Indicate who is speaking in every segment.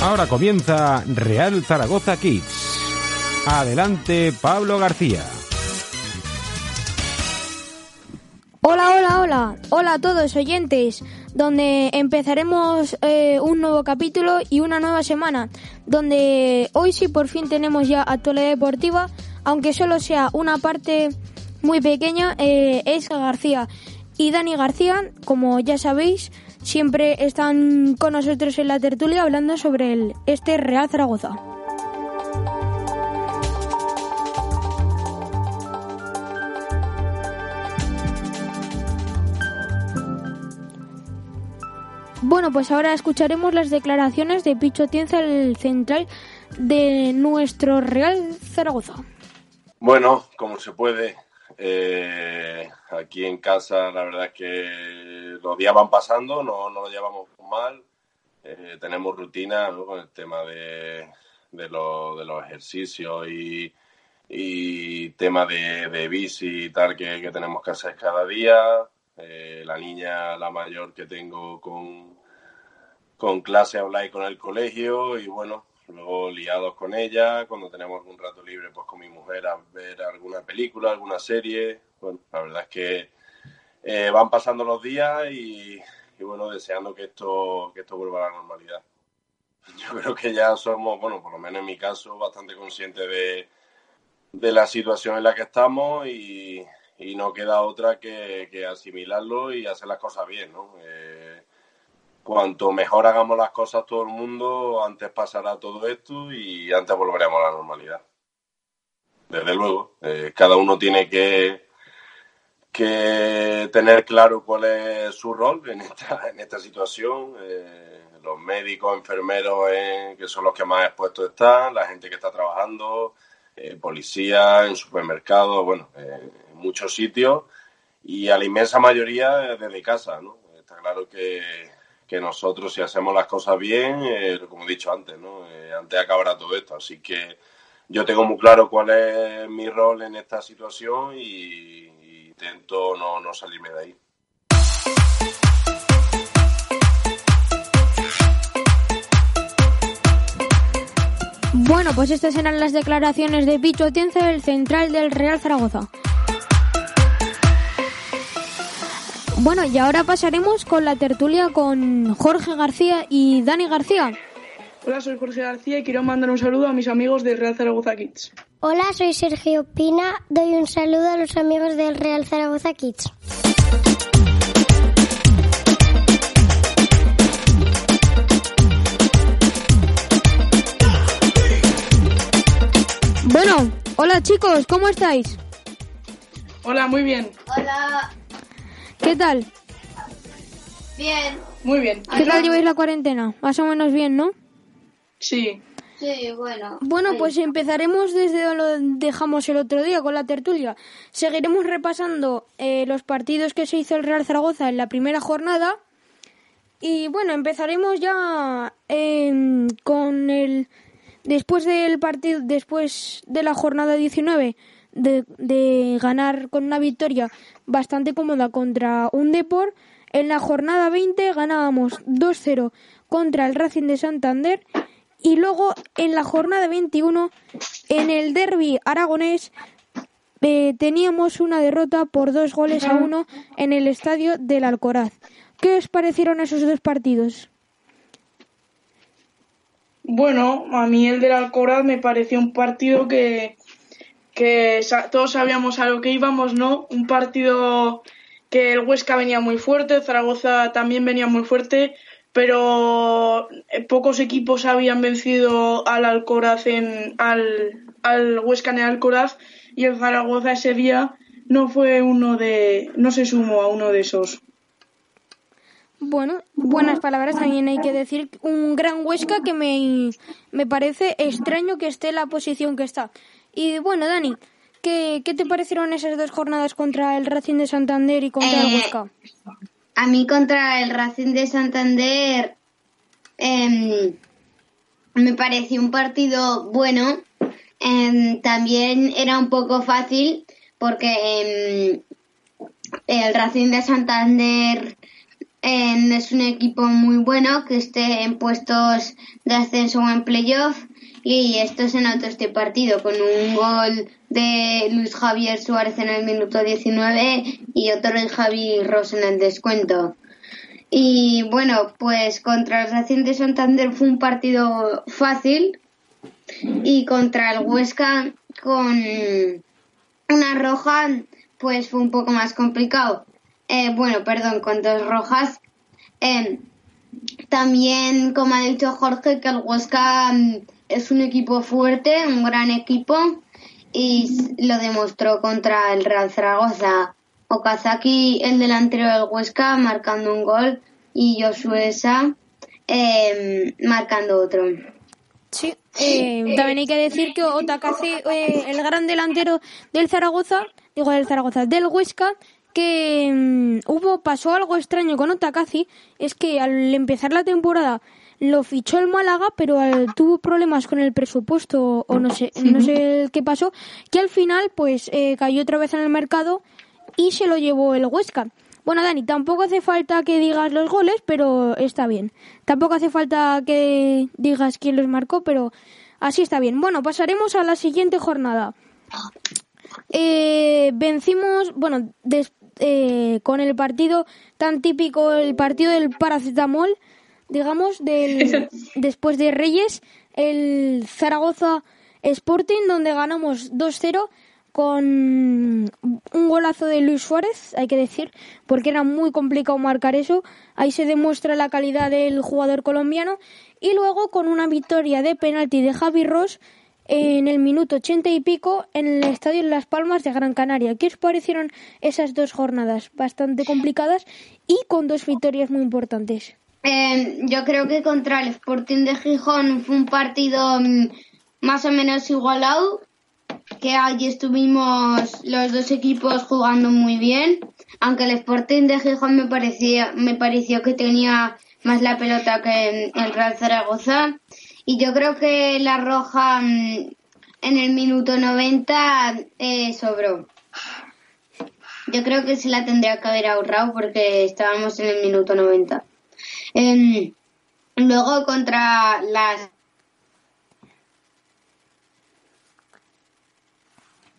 Speaker 1: Ahora comienza Real Zaragoza Kids. Adelante, Pablo García.
Speaker 2: Hola, hola, hola. Hola a todos oyentes, donde empezaremos eh, un nuevo capítulo y una nueva semana, donde hoy sí por fin tenemos ya actualidad deportiva, aunque solo sea una parte muy pequeña, eh, García. Y Dani García, como ya sabéis, siempre están con nosotros en la tertulia hablando sobre el, este Real Zaragoza. Bueno, pues ahora escucharemos las declaraciones de Picho Tienza, el central de nuestro Real Zaragoza.
Speaker 3: Bueno, como se puede, eh, aquí en casa la verdad es que los días van pasando, no, no lo llevamos mal, eh, tenemos rutina con el tema de, de, lo, de los ejercicios y, y tema de, de bici y tal que, que tenemos que hacer cada día. Eh, la niña, la mayor que tengo con, con clase online con el colegio y bueno, luego liados con ella, cuando tenemos algún rato libre pues con mi mujer a ver alguna película, alguna serie. Bueno, la verdad es que eh, van pasando los días y, bueno, deseando que esto, que esto vuelva a la normalidad. Yo creo que ya somos, bueno, por lo menos en mi caso, bastante conscientes de, de la situación en la que estamos y, no queda otra que, que, asimilarlo y hacer las cosas bien, ¿no? Eh, cuanto mejor hagamos las cosas todo el mundo, antes pasará todo esto y antes volveremos a la normalidad. Desde luego, eh, cada uno tiene que, que tener claro cuál es su rol en esta, situación. Eh, los médicos, enfermeros, eh, que son los que más expuestos están, la gente que está trabajando, eh, policía, en supermercados, bueno, en muchos sitios y a la inmensa mayoría desde casa, ¿no? Está claro que, que nosotros si hacemos las cosas bien, eh, como he dicho antes, ¿no? Eh, antes acabará todo esto. Así que yo tengo muy claro cuál es mi rol en esta situación y, intento no, no salirme de ahí.
Speaker 2: Bueno, pues estas eran las declaraciones de Picho Atienza, el central del Real Zaragoza. Bueno, y ahora pasaremos con la tertulia con Jorge García y Dani García.
Speaker 4: Hola, soy Jorge García y quiero mandar un saludo a mis amigos del Real Zaragoza Kids.
Speaker 5: Hola, soy Sergio Pina. Doy un saludo a los amigos del Real Zaragoza Kids.
Speaker 2: Bueno, hola chicos, ¿cómo estáis?
Speaker 4: Hola, muy bien.
Speaker 6: Hola.
Speaker 2: ¿Qué tal?
Speaker 6: Bien.
Speaker 4: Muy bien.
Speaker 2: ¿Qué tal lleváis la cuarentena? Más o menos bien, ¿no?
Speaker 4: Sí.
Speaker 6: Sí, bueno.
Speaker 2: Bueno, pues empezaremos desde donde dejamos el otro día con la tertulia. Seguiremos repasando eh, los partidos que se hizo el Real Zaragoza en la primera jornada. Y bueno, empezaremos ya eh, con el después del partido, después de la jornada 19, de, ganar con una victoria bastante cómoda contra un Deport. En la jornada 20 ganábamos 2-0 contra el Racing de Santander y luego en la jornada 21 en el derby aragonés eh, teníamos una derrota por dos goles a uno en el estadio del Alcoraz. ¿Qué os parecieron esos dos partidos?
Speaker 4: Bueno, a mí el del Alcoraz me pareció un partido que, que todos sabíamos a lo que íbamos, ¿no? Un partido que el Huesca venía muy fuerte, Zaragoza también venía muy fuerte, pero pocos equipos habían vencido al Alcoraz en, al, al Huesca en el Alcoraz y el Zaragoza ese día no fue uno de, no se sumó a uno de esos.
Speaker 2: Bueno, buenas palabras también hay que decir. Un gran Huesca que me, me parece extraño que esté en la posición que está. Y bueno, Dani, ¿qué, qué te parecieron esas dos jornadas contra el Racing de Santander y contra el
Speaker 6: Eh,
Speaker 2: Huesca?
Speaker 6: A mí contra el Racing de Santander em, me pareció un partido bueno. Em, también era un poco fácil porque em, el Racing de Santander es un equipo muy bueno que esté en puestos de ascenso o en playoff y esto se notó este partido con un gol de Luis Javier Suárez en el minuto 19 y otro de Javi Ross en el descuento. Y bueno, pues contra el Racing de Santander fue un partido fácil y contra el Huesca con una roja pues fue un poco más complicado. Eh, bueno, perdón, con dos rojas. Eh, también, como ha dicho Jorge, que el Huesca mm, es un equipo fuerte, un gran equipo y lo demostró contra el Real Zaragoza. Okazaki, el delantero del Huesca, marcando un gol y Josué Sa, eh, marcando otro.
Speaker 2: Sí, eh, también hay que decir que Otakaze, eh, el gran delantero del Zaragoza, digo del Zaragoza, del Huesca, que mm, hubo pasó algo extraño con Otakazi, es que al empezar la temporada lo fichó el Málaga, pero al- tuvo problemas con el presupuesto o no sé, no sé qué pasó, que al final pues eh, cayó otra vez en el mercado y se lo llevó el Huesca. Bueno, Dani, tampoco hace falta que digas los goles, pero está bien. Tampoco hace falta que digas quién los marcó, pero así está bien. Bueno, pasaremos a la siguiente jornada. Eh, vencimos, bueno, des- eh, con el partido tan típico, el partido del paracetamol, digamos, del, después de Reyes, el Zaragoza Sporting, donde ganamos 2-0 con un golazo de Luis Suárez, hay que decir, porque era muy complicado marcar eso. Ahí se demuestra la calidad del jugador colombiano. Y luego con una victoria de penalti de Javi Ross en el minuto ochenta y pico en el estadio Las Palmas de Gran Canaria. ¿Qué os parecieron esas dos jornadas? Bastante complicadas y con dos victorias muy importantes.
Speaker 6: Eh, yo creo que contra el Sporting de Gijón fue un partido mm, más o menos igualado, que allí estuvimos los dos equipos jugando muy bien, aunque el Sporting de Gijón me parecía, me pareció que tenía más la pelota que el Real Zaragoza. Y yo creo que la roja mm, en el minuto 90 eh, sobró. Yo creo que se la tendría que haber ahorrado porque estábamos en el minuto 90. Em, luego contra las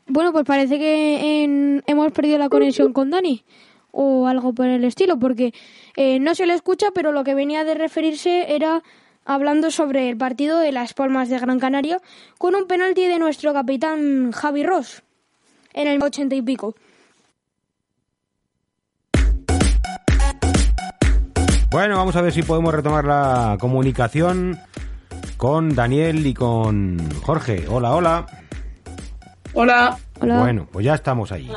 Speaker 2: Bueno, pues parece que en- hemos perdido la conexión con Dani o algo por el estilo, porque eh, no se le escucha, pero lo que venía de referirse era hablando sobre el partido de Las Palmas de Gran Canaria con un penalti de nuestro capitán Javi Ross en el ochenta y pico.
Speaker 1: Bueno, vamos a ver si podemos retomar la comunicación con Daniel y con Jorge. Hola, hola.
Speaker 4: Hola.
Speaker 2: Hola.
Speaker 1: Bueno, pues ya estamos ahí.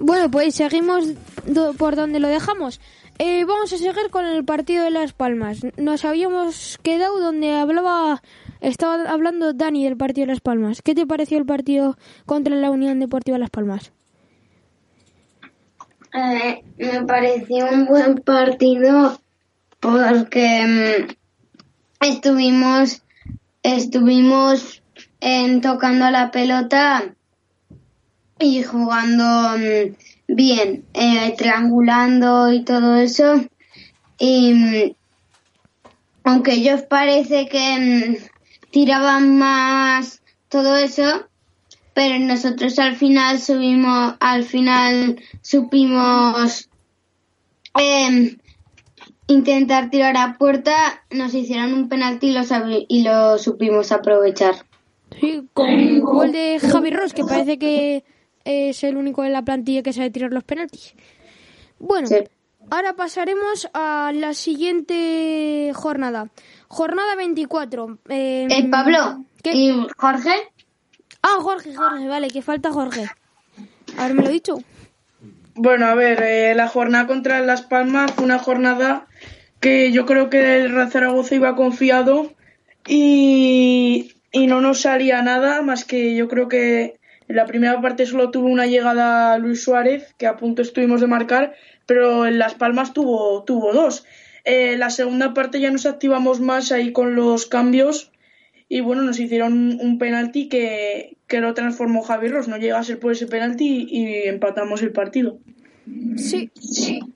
Speaker 2: Bueno, pues seguimos do- por donde lo dejamos. Eh, vamos a seguir con el partido de Las Palmas. Nos habíamos quedado donde hablaba, estaba hablando Dani del partido de Las Palmas. ¿Qué te pareció el partido contra la Unión Deportiva Las Palmas?
Speaker 6: Eh, me pareció un buen partido porque mm, estuvimos estuvimos en tocando la pelota y jugando mm, bien, eh, triangulando y todo eso. Y mm, aunque ellos parece que tiraban más todo eso, pero nosotros al final subimos, al final supimos em, intentar tirar a puerta, nos hicieron un penalti y lo, y lo supimos aprovechar.
Speaker 2: Sí, con un gol de Javi Ross, que parece que es el único en la plantilla que sabe tirar los penaltis. Bueno,
Speaker 6: Sí.
Speaker 2: ahora pasaremos a la siguiente jornada. Jornada 24. Eh,
Speaker 6: Eh, Pablo
Speaker 2: ¿Qué?
Speaker 6: y Jorge,
Speaker 2: Ah, Jorge, Jorge, vale, que falta Jorge. Haberme lo dicho.
Speaker 4: Bueno, a ver, eh, la jornada contra Las Palmas fue una jornada que yo creo que el Zaragoza iba confiado y, y no nos salía nada más que yo creo que en la primera parte solo tuvo una llegada Luis Suárez, que a punto estuvimos de marcar, pero en Las Palmas tuvo, tuvo dos. Eh, la segunda parte ya nos activamos más ahí con los cambios y bueno, nos hicieron un penalti que, que lo transformó Javi Ross. No llega a ser por ese penalti y, empatamos el partido.
Speaker 2: Sí,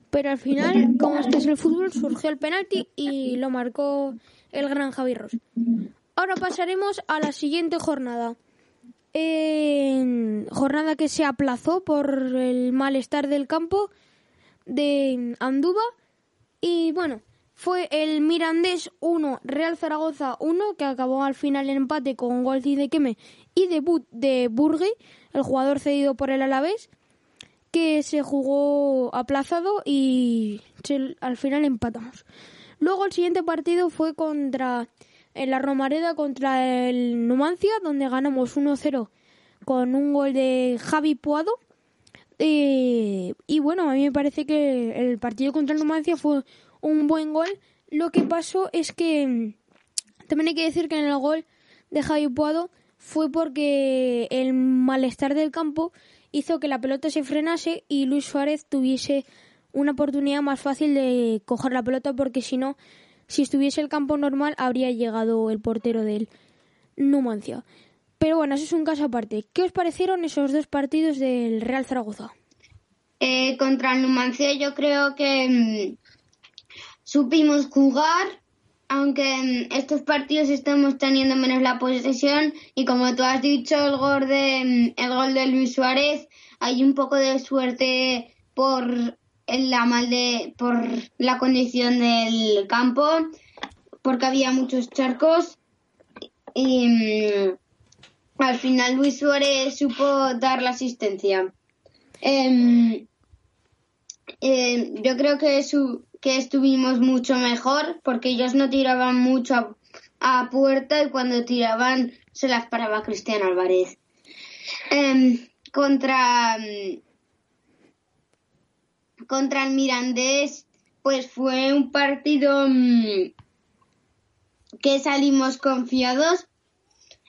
Speaker 2: pero al final, como este es el fútbol, surgió el penalti y lo marcó el gran Javi Ross. Ahora pasaremos a la siguiente jornada. jornada que se aplazó por el malestar del campo de Andúba. Y bueno, fue el Mirandés 1, Real Zaragoza 1, que acabó al final en empate con gol de Queme y debut de Burgui, el jugador cedido por el Alavés, que se jugó aplazado y al final empatamos. Luego el siguiente partido fue contra en la Romareda contra el Numancia, donde ganamos 1-0 con un gol de Javi Puado. Eh, y bueno, a mí me parece que el partido contra el Numancia fue un buen gol. Lo que pasó es que mm, también hay que decir que en el gol de Javi Puado fue porque el malestar del campo hizo que la pelota se frenase y Luis Suárez tuviese una oportunidad más fácil de coger la pelota porque si no, si estuviese el campo normal habría llegado el portero del Numancia. Pero bueno, eso es un caso aparte. ¿Qué os parecieron esos dos partidos del Real Zaragoza?
Speaker 6: Eh, contra el Numancia yo creo que mm, supimos jugar, aunque mm, estos partidos estamos teniendo menos la posesión y como tú has dicho, el gol de, mm, el gol de Luis Suárez, hay un poco de suerte por la mal de, por la condición del campo, porque había muchos charcos y mm, al final Luis Suárez supo dar la asistencia. Em, em, yo creo que su, que estuvimos mucho mejor porque ellos no tiraban mucho a, puerta y cuando tiraban se las paraba Cristian Álvarez. Em, contra, contra el Mirandés, pues fue un partido mm, que salimos confiados,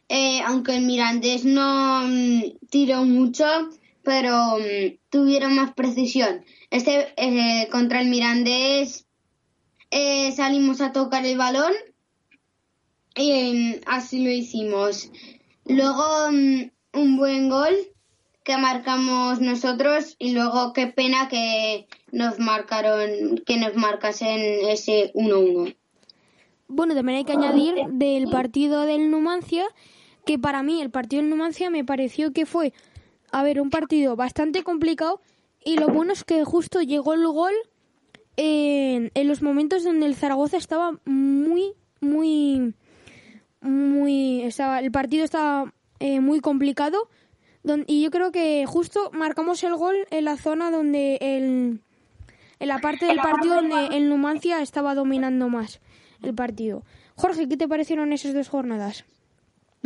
Speaker 6: eh, aunque el Mirandés no mm, tiró mucho, pero mm, tuvieron más precisión. Este eh, contra el Mirandés eh, salimos a tocar el balón y em, así lo hicimos. Luego mm, un buen gol que marcamos nosotros y luego qué pena que nos marcaron que nos marcasen ese 1-1.
Speaker 2: Bueno, también hay que añadir del partido del Numancia que para mí el partido del Numancia me pareció que fue a ver un partido bastante complicado y lo bueno es que justo llegó el gol en, los momentos donde el Zaragoza estaba muy, muy, muy, estaba, el partido estaba eh, muy complicado y yo creo que justo marcamos el gol en la zona donde el, en la parte del partido donde el Numancia estaba dominando más el partido. Jorge, ¿qué te parecieron esas dos jornadas?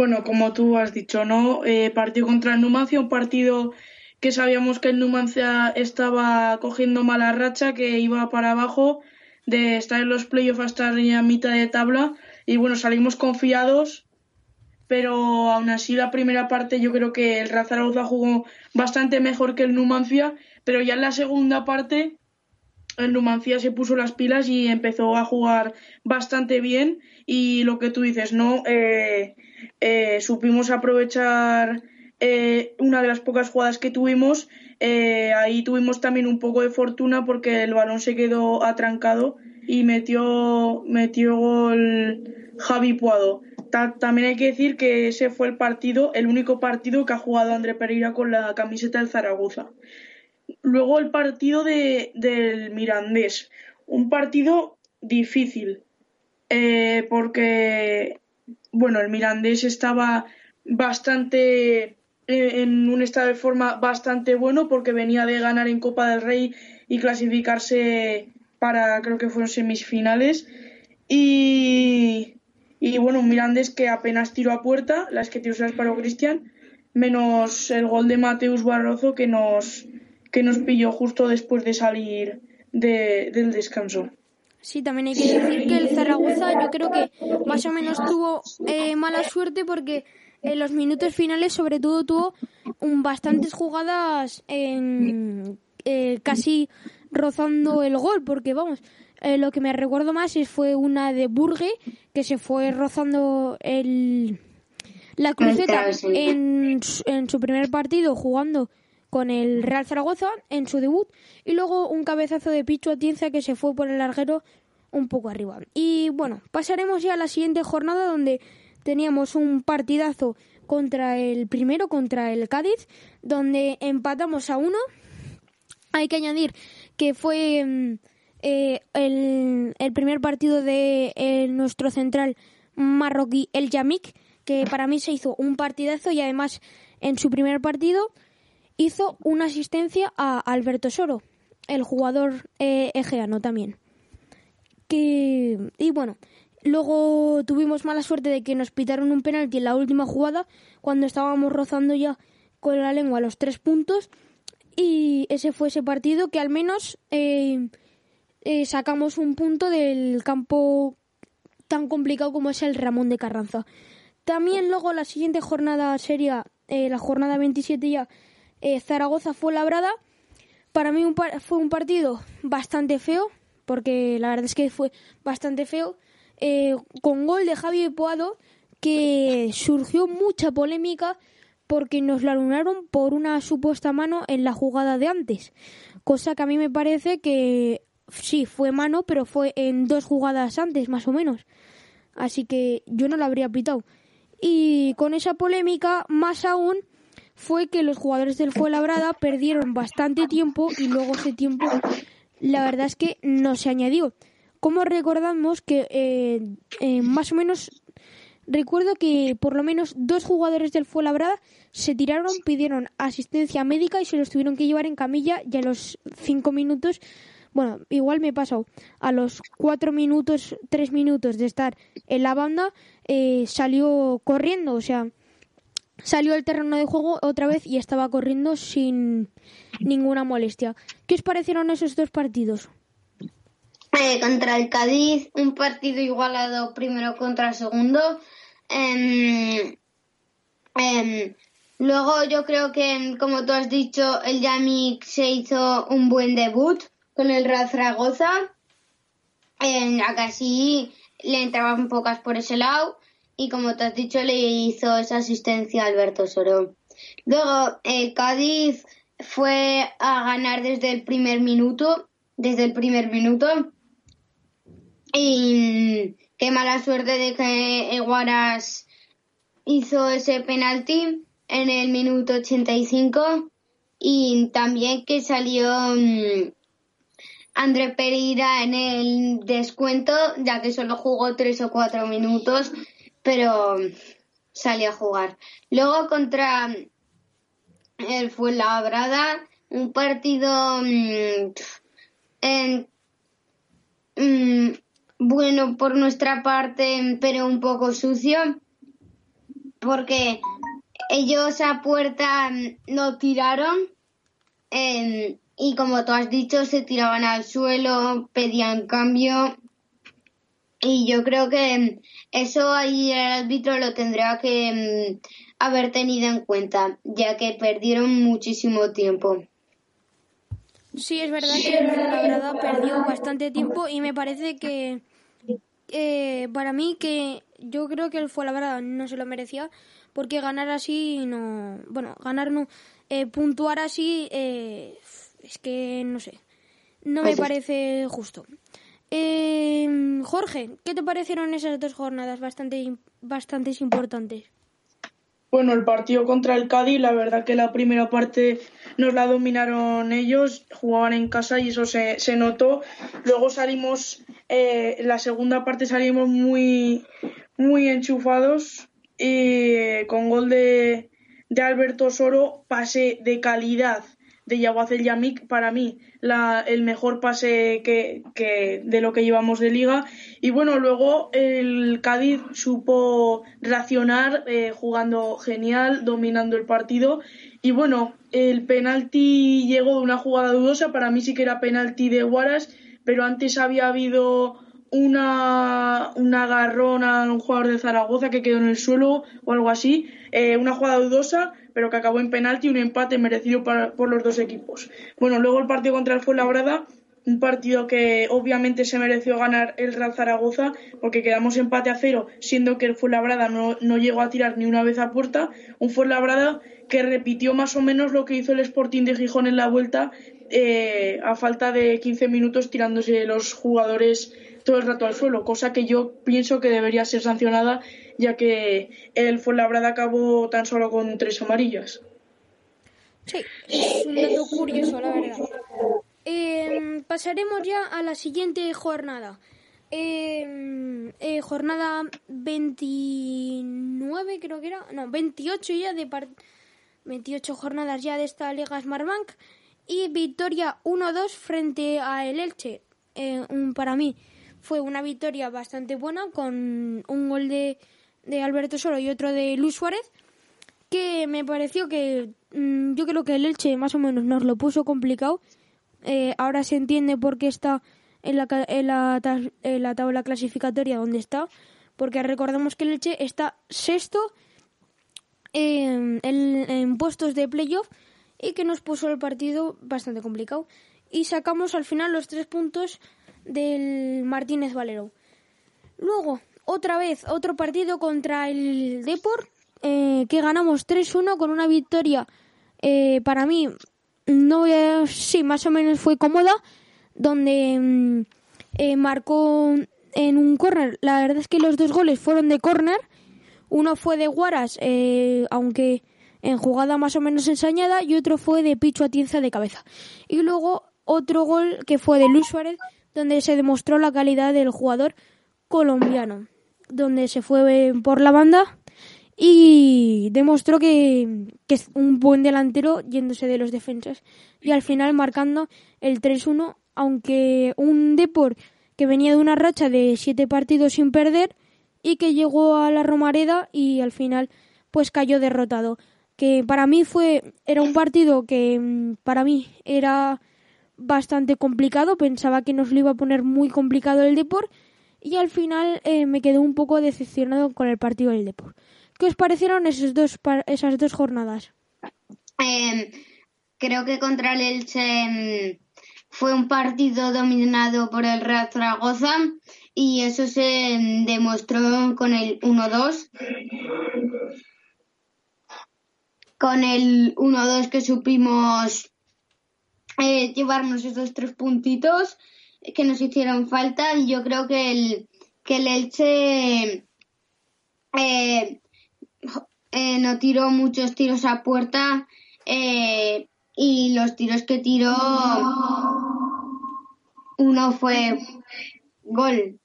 Speaker 4: Bueno, como tú has dicho, ¿no? Eh, partido contra el Numancia, un partido que sabíamos que el Numancia estaba cogiendo mala racha, que iba para abajo, de estar en los playoffs hasta la mitad de tabla. Y bueno, salimos confiados, pero aún así la primera parte yo creo que el Real Zaragoza jugó bastante mejor que el Numancia, pero ya en la segunda parte el Numancia se puso las pilas y empezó a jugar bastante bien y lo que tú dices, ¿no? Eh, eh, supimos aprovechar eh, una de las pocas jugadas que tuvimos, ahí tuvimos también un poco de fortuna porque el balón se quedó atrancado y metió, metió gol Javi Puado. también hay que decir que ese fue el partido, el único partido que ha jugado André Pereira con la camiseta del Zaragoza. Luego el partido de, del Mirandés, un partido difícil, eh, porque bueno, el Mirandés estaba bastante en un estado de forma bastante bueno porque venía de ganar en Copa del Rey y clasificarse para, creo que fueron semifinales. Y, y bueno, un Mirandés que apenas tiró a puerta, las que tiró paró Cristian. menos el gol de Mateus Barrozo que nos, que nos pilló justo después de salir del descanso.
Speaker 2: Sí, también hay que decir que el Zaragoza yo creo que más o menos tuvo eh, mala suerte porque en los minutos finales sobre todo tuvo un, bastantes jugadas en, eh, casi rozando el gol porque vamos, eh, lo que me recuerdo más es fue una de Burgue que se fue rozando el, la cruceta en, en su primer partido jugando con el Real Zaragoza en su debut y luego un cabezazo de Picho Atienza que se fue por el larguero un poco arriba. Y bueno, pasaremos ya a la siguiente jornada donde teníamos un partidazo contra el primero, contra el Cádiz, donde empatamos a uno. Hay que añadir que fue mm, eh, el, el, primer partido de eh, nuestro central marroquí, el Yamik, que para mí se hizo un partidazo y además en su primer partido hizo una asistencia a Alberto Soro, el jugador eh, egeano también. Que, y bueno, luego tuvimos mala suerte de que nos pitaron un penalti en la última jugada, cuando estábamos rozando ya con la lengua los tres puntos. Y ese fue ese partido que al menos eh, eh, sacamos un punto del campo tan complicado como es el Ramón de Carranza. También luego la siguiente jornada sería la jornada 27 ya eh, Zaragoza fue labrada. Para mí fue un partido bastante feo, porque la verdad es que fue bastante feo, eh, con gol de Javi Poado, que surgió mucha polémica porque nos lo alunaron por una supuesta mano en la jugada de antes. Cosa que a mí me parece que sí, fue mano, pero fue en dos jugadas antes, más o menos. Así que yo no la habría pitado. Y con esa polémica, más aún, fue que los jugadores del Fuenlabrada perdieron bastante tiempo y luego ese tiempo la verdad es que no se añadió. Como recordamos que eh, eh, más o menos recuerdo que por lo menos dos jugadores del Fuenlabrada se tiraron, pidieron asistencia médica y se los tuvieron que llevar en camilla y a los cinco minutos, bueno, igual me pasado, a los cuatro minutos, tres minutos de estar en la banda, eh, salió corriendo, o sea, salió al terreno de juego otra vez y estaba corriendo sin ninguna molestia. ¿Qué os parecieron esos dos partidos?
Speaker 6: Eh, contra el Cádiz, un partido igualado primero contra segundo. Em, em, luego yo creo que, como tú has dicho, el Yamik se hizo un buen debut con el Real Zaragoza. A casi le entraban pocas por ese lado y como te has dicho le hizo esa asistencia a Alberto Soro. Luego eh, Cádiz fue a ganar desde el primer minuto, desde el primer minuto. Y qué mala suerte de que Eguaras hizo ese penalti en el minuto 85 y también que salió um, André Pereira en el descuento ya que solo jugó tres o cuatro minutos pero salió a jugar. Luego contra el Fuenlabrada, un partido mm, mm, bueno por nuestra parte, pero un poco sucio, porque ellos a puerta no tiraron y como tú has dicho, se tiraban al suelo, pedían cambio y yo creo que eso ahí el árbitro lo tendrá que mm, haber tenido en cuenta, ya que perdieron muchísimo tiempo.
Speaker 2: Sí, es verdad que el Fuenlabrada perdió bastante tiempo y me parece que eh, para mí que yo creo que el Fuenlabrada no se lo merecía porque ganar así no, bueno, ganar no, eh, puntuar así eh, es que no sé, no me parece justo. Eh, Jorge, ¿qué te parecieron esas dos jornadas bastante, bastante importantes?
Speaker 4: Bueno, el partido contra el Cádiz, la verdad que la primera parte nos la dominaron ellos, jugaban en casa y eso se, se notó. Luego salimos, eh, la segunda parte salimos muy, muy enchufados y con gol de, de Alberto Soro, pase de calidad de Yaguazel Yamik, para mí, el mejor pase que, que, de lo que llevamos de liga. Y bueno, luego el Cádiz supo reaccionar eh, jugando genial, dominando el partido. Y bueno, el penalti llegó de una jugada dudosa, para mí sí que era penalti de Guaras, pero antes había habido una, una agarrón a un jugador de Zaragoza que quedó en el suelo o algo así, eh, una jugada dudosa, pero que acabó en penalti un empate merecido por los dos equipos. Bueno, luego el partido contra el Fuenlabrada, un partido que obviamente se mereció ganar el Real Zaragoza porque quedamos empate a cero, siendo que el Fuenlabrada no, no llegó a tirar ni una vez a puerta, un Fuenlabrada que repitió más o menos lo que hizo el Sporting de Gijón en la vuelta eh, a falta de 15 minutos tirándose los jugadores todo el rato al suelo, cosa que yo pienso que debería ser sancionada, ya que el Fuenlabrada acabó tan solo con tres amarillas.
Speaker 2: Sí, es un dato curioso, la verdad. Eh, pasaremos ya a la siguiente jornada. Eh, eh, jornada 29, creo que era. No, 28 ya de 28 jornadas ya de esta Liga Smartbank. Y victoria 1-2 frente a el Elche. Eh, un, para mí, fue una victoria bastante buena con un gol de, de Alberto Solo y otro de Luis Suárez que me pareció que mm, yo creo que el Elche más o menos nos lo puso complicado. Eh, ahora se entiende por qué está en la, en, la, en la tabla clasificatoria donde está, porque recordemos que el Elche está sexto en, en puestos de playoff y que nos puso el partido bastante complicado. Y sacamos al final los tres puntos del Martínez Valero. Luego, otra vez, otro partido contra el Deport, eh, que ganamos 3-1 con una victoria, eh, para mí, no sí, más o menos fue cómoda, donde mm, eh, marcó en un córner. La verdad es que los dos goles fueron de córner. Uno fue de Guaras, aunque en jugada más o menos ensañada, y otro fue de Picho Atienza de cabeza. Y luego otro gol que fue de Luis Suárez donde se demostró la calidad del jugador colombiano, donde se fue por la banda y demostró que, es un buen delantero yéndose de los defensas y al final marcando el 3-1, aunque un Depor que venía de una racha de siete partidos sin perder y que llegó a la Romareda y al final pues cayó derrotado. Que para mí fue, era un partido que mm, para mí era bastante complicado, pensaba que nos lo iba a poner muy complicado el Deport y al final eh, me quedé un poco decepcionado con el partido del Deport. ¿Qué os parecieron esos dos, esas dos jornadas?
Speaker 6: Eh, creo que contra el Elche em, fue un partido dominado por el Real Zaragoza y eso se em, demostró con el 1-2. Con el 1-2 que supimos eh, llevarnos esos tres puntitos que nos hicieron falta y yo creo que el, que el Elche eh, eh, no tiró muchos tiros a puerta y los tiros que tiró uno fue gol.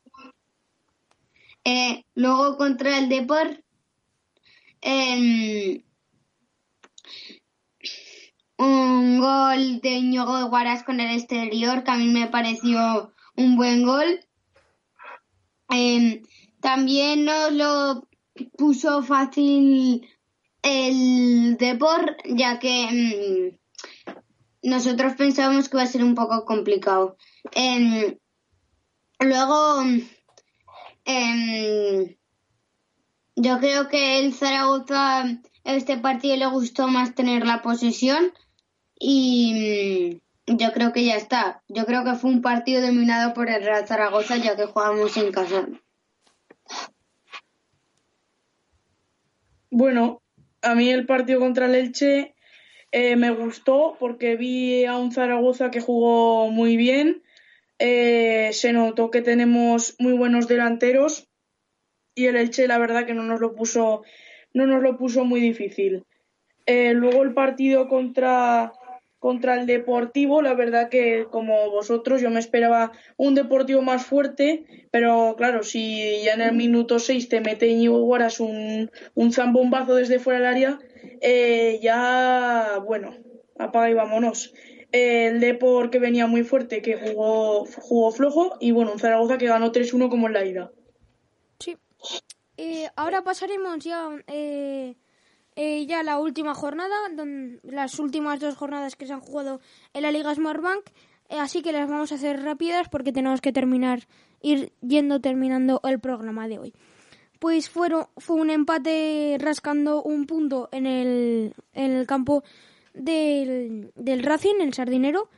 Speaker 6: luego contra el Deport un gol de Ñogo de Guaras con el exterior que a mí me pareció un buen gol. Em, también nos lo puso fácil el Depor, ya que em, nosotros pensábamos que iba a ser un poco complicado. Em, luego, yo creo que el Zaragoza, este partido le gustó más tener la posesión y mm, yo creo que ya está. Yo creo que fue un partido dominado por el Real Zaragoza ya que jugamos en casa.
Speaker 4: Bueno, a mí el partido contra el Elche eh, me gustó porque vi a un Zaragoza que jugó muy bien. Eh, se notó que tenemos muy buenos delanteros y el Elche la verdad que no nos lo puso no nos lo puso muy difícil. Eh, luego el partido contra contra el Deportivo. La verdad que, como vosotros, yo me esperaba un Deportivo más fuerte, pero claro, si ya en el minuto 6 te mete Íñigo Guaras un, un zambombazo desde fuera del área, eh, ya, bueno, apaga y vámonos. El Depor que venía muy fuerte, que jugó, jugó flojo, y bueno, un Zaragoza que ganó 3-1 como en la ida.
Speaker 2: Sí. Eh, ahora pasaremos ya eh, eh, ya la última jornada, las últimas dos jornadas que se han jugado en la Liga Smartbank, eh, así que las vamos a hacer rápidas porque tenemos que terminar, ir yendo terminando el programa de hoy. Pues fueron, fue un empate rascando un punto en el, en el campo del, del Racing, el Sardinero,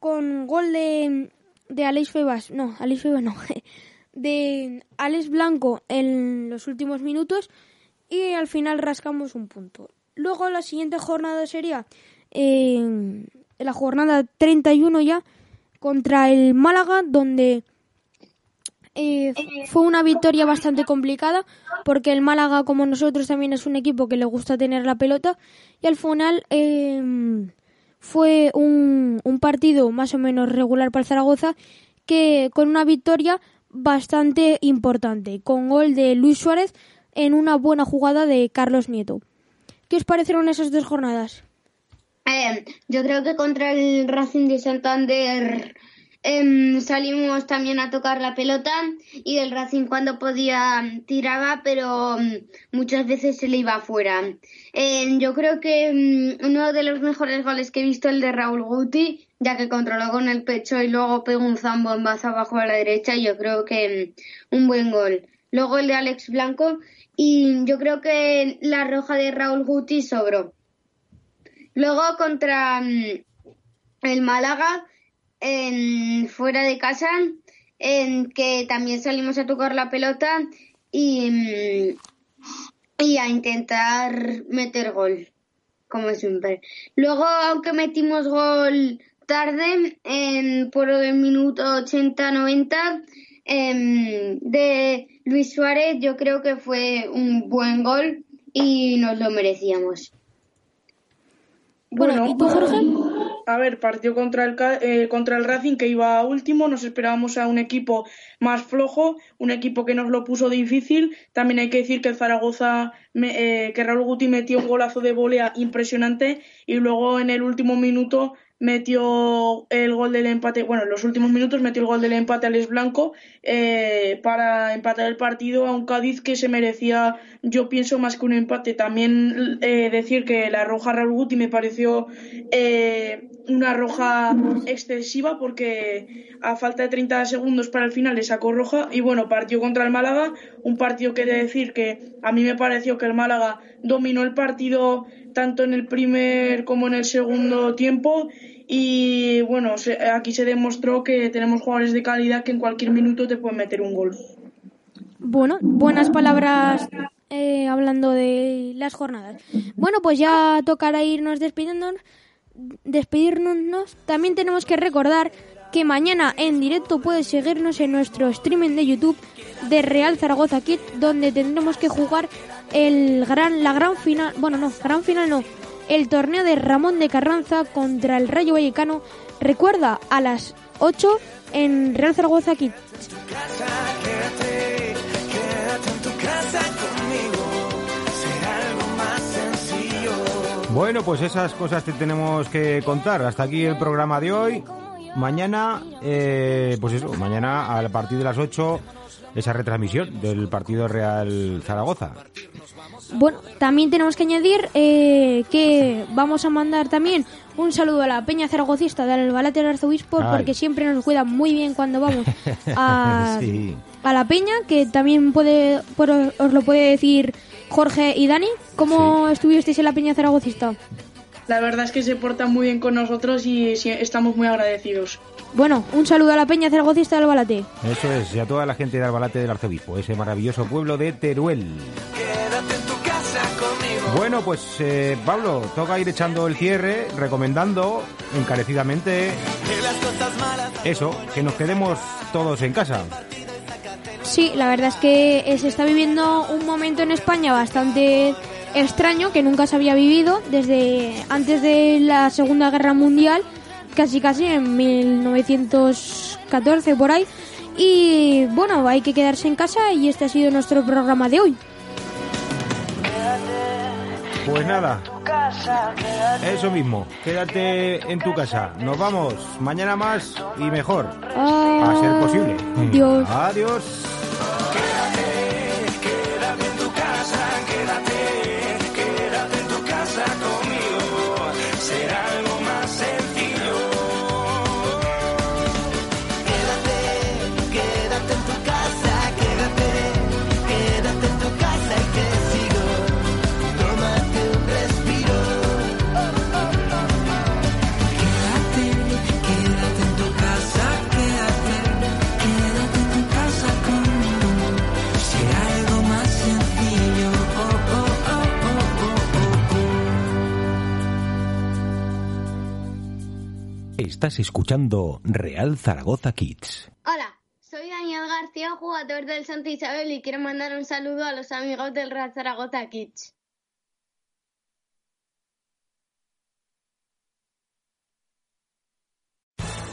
Speaker 2: con gol de, de Alex Febas, no, Alex Febas no, de Alex Blanco en los últimos minutos y al final rascamos un punto. Luego la siguiente jornada sería eh, la jornada 31 ya contra el Málaga, donde eh, fue una victoria bastante complicada porque el Málaga, como nosotros, también es un equipo que le gusta tener la pelota y al final eh, fue un, un partido más o menos regular para Zaragoza que con una victoria bastante importante, con gol de Luis Suárez en una buena jugada de Carlos Nieto. ¿Qué os parecieron esas dos jornadas?
Speaker 6: Eh, yo creo que contra el Racing de Santander em, salimos también a tocar la pelota y el Racing cuando podía tiraba, pero mm, muchas veces se le iba afuera. Eh, yo creo que uno de los mejores goles que he visto el de Raúl Guti, ya que controló con el pecho y luego pegó un zambo en base abajo a la derecha, yo creo que un buen gol. Luego el de Alex Blanco y yo creo que la roja de Raúl Guti sobró. Luego contra mm, el Málaga, en, fuera de casa, en que también salimos a tocar la pelota y, mm, y a intentar meter gol, como siempre. Luego, aunque metimos gol tarde, en, por el minuto 80-90, Em, de Luis Suárez yo creo que fue un buen gol y nos lo merecíamos.
Speaker 2: Bueno, ¿y tú, Jorge?
Speaker 4: A ver, partió contra el, eh, contra el Racing que iba último, nos esperábamos a un equipo más flojo, un equipo que nos lo puso difícil. También hay que decir que el Zaragoza, eh, que Raúl Guti metió un golazo de volea impresionante y luego en el último minuto metió el gol del empate, bueno, en los últimos minutos metió el gol del empate a Les Blanco eh, para empatar el partido a un Cádiz que se merecía, yo pienso, más que un empate. También eh, decir que la roja Raúl Guti me pareció eh, una roja excesiva porque a falta de 30 segundos para el final le sacó roja y bueno, partió contra el Málaga, un partido que de decir que a mí me pareció que el Málaga dominó el partido tanto en el primer como en el segundo tiempo y bueno, aquí se demostró que tenemos jugadores de calidad que en cualquier minuto te pueden meter un gol.
Speaker 2: Bueno, buenas palabras eh, hablando de las jornadas. Bueno, pues ya tocará irnos despidiéndonos. Despedirnos. También tenemos que recordar que mañana en directo puedes seguirnos en nuestro streaming de YouTube de Real Zaragoza Kit, donde tendremos que jugar el gran, la gran final, bueno no, gran final no, el torneo de Ramón de Carranza contra el Rayo Vallecano. Recuerda, a las 8 en Real Zaragoza aquí.
Speaker 1: Bueno, pues esas cosas que tenemos que contar. Hasta aquí el programa de hoy. Mañana, eh, pues eso, mañana a partir de las 8 esa retransmisión del partido Real Zaragoza.
Speaker 2: Bueno, también tenemos que añadir eh, que vamos a mandar también un saludo a la Peña Zaragocista del Albalate del Arzobispo porque siempre nos cuida muy bien cuando vamos a, a la Peña, que también puede os lo puede decir Jorge y Dani. ¿Cómo estuvisteis en la Peña Zaragocista?
Speaker 4: La verdad es que se portan muy bien con nosotros y estamos muy agradecidos.
Speaker 2: Bueno, un saludo a la Peña Zaragocista del Albalate.
Speaker 1: Eso es, y a toda la gente de Albalate del Arzobispo, ese maravilloso pueblo de Teruel. Bueno, pues eh, Pablo, toca ir echando el cierre, recomendando encarecidamente eso, que nos quedemos todos en casa.
Speaker 2: Sí, la verdad es que se está viviendo un momento en España bastante extraño que nunca se había vivido desde antes de la Segunda Guerra Mundial, casi casi en 1914 por ahí. Y bueno, hay que quedarse en casa y este ha sido nuestro programa de hoy.
Speaker 7: Pues nada, eso mismo, quédate en tu casa. Nos vamos, mañana más y mejor, a ser posible.
Speaker 2: Adiós.
Speaker 7: Adiós.
Speaker 1: Estás escuchando Real Zaragoza Kids.
Speaker 6: Hola, soy Daniel García, jugador del Santa Isabel y quiero mandar un saludo a los amigos del Real Zaragoza Kids.